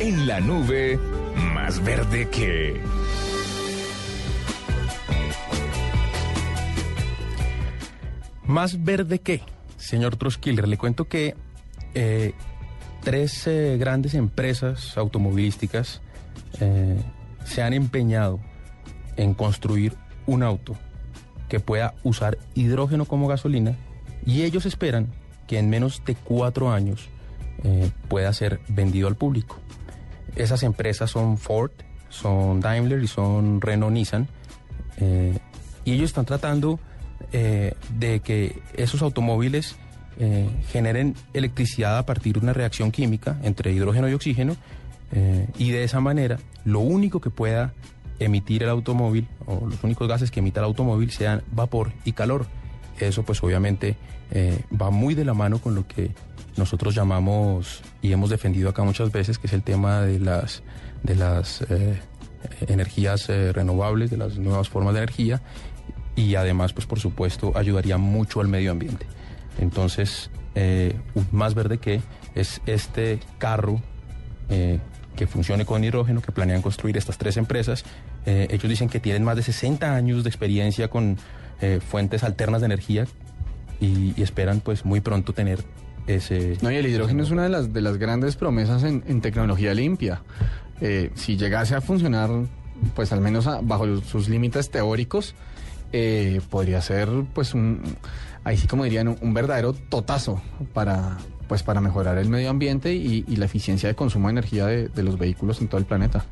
En la nube, más verde que... Más verde que, señor Troskiller, le cuento que eh, tres eh, grandes empresas automovilísticas eh, se han empeñado en construir un auto que pueda usar hidrógeno como gasolina y ellos esperan que en menos de cuatro años pueda ser vendido al público. Esas empresas son Ford, son Daimler y son Renault Nissan eh, y ellos están tratando eh, de que esos automóviles eh, generen electricidad a partir de una reacción química entre hidrógeno y oxígeno y de esa manera lo único que pueda emitir el automóvil o los únicos gases que emita el automóvil sean vapor y calor. Eso pues obviamente eh, va muy de la mano con lo que nosotros llamamos y hemos defendido acá muchas veces, que es el tema de las, de las eh, energías eh, renovables, de las nuevas formas de energía y además pues por supuesto ayudaría mucho al medio ambiente. Entonces, más verde que es este carro que funcione con hidrógeno que planean construir estas tres empresas. Eh, ellos dicen que tienen más de 60 años de experiencia con eh, fuentes alternas de energía y, y esperan pues muy pronto tener ese... No, y el hidrógeno es una de las, de las grandes promesas en, en tecnología limpia. Eh, si llegase a funcionar, pues al menos a- bajo sus límites teóricos, eh, podría ser, pues, un, ahí sí como dirían, un, verdadero totazo para, pues, para mejorar el medio ambiente y, la eficiencia de consumo de energía de los vehículos en todo el planeta.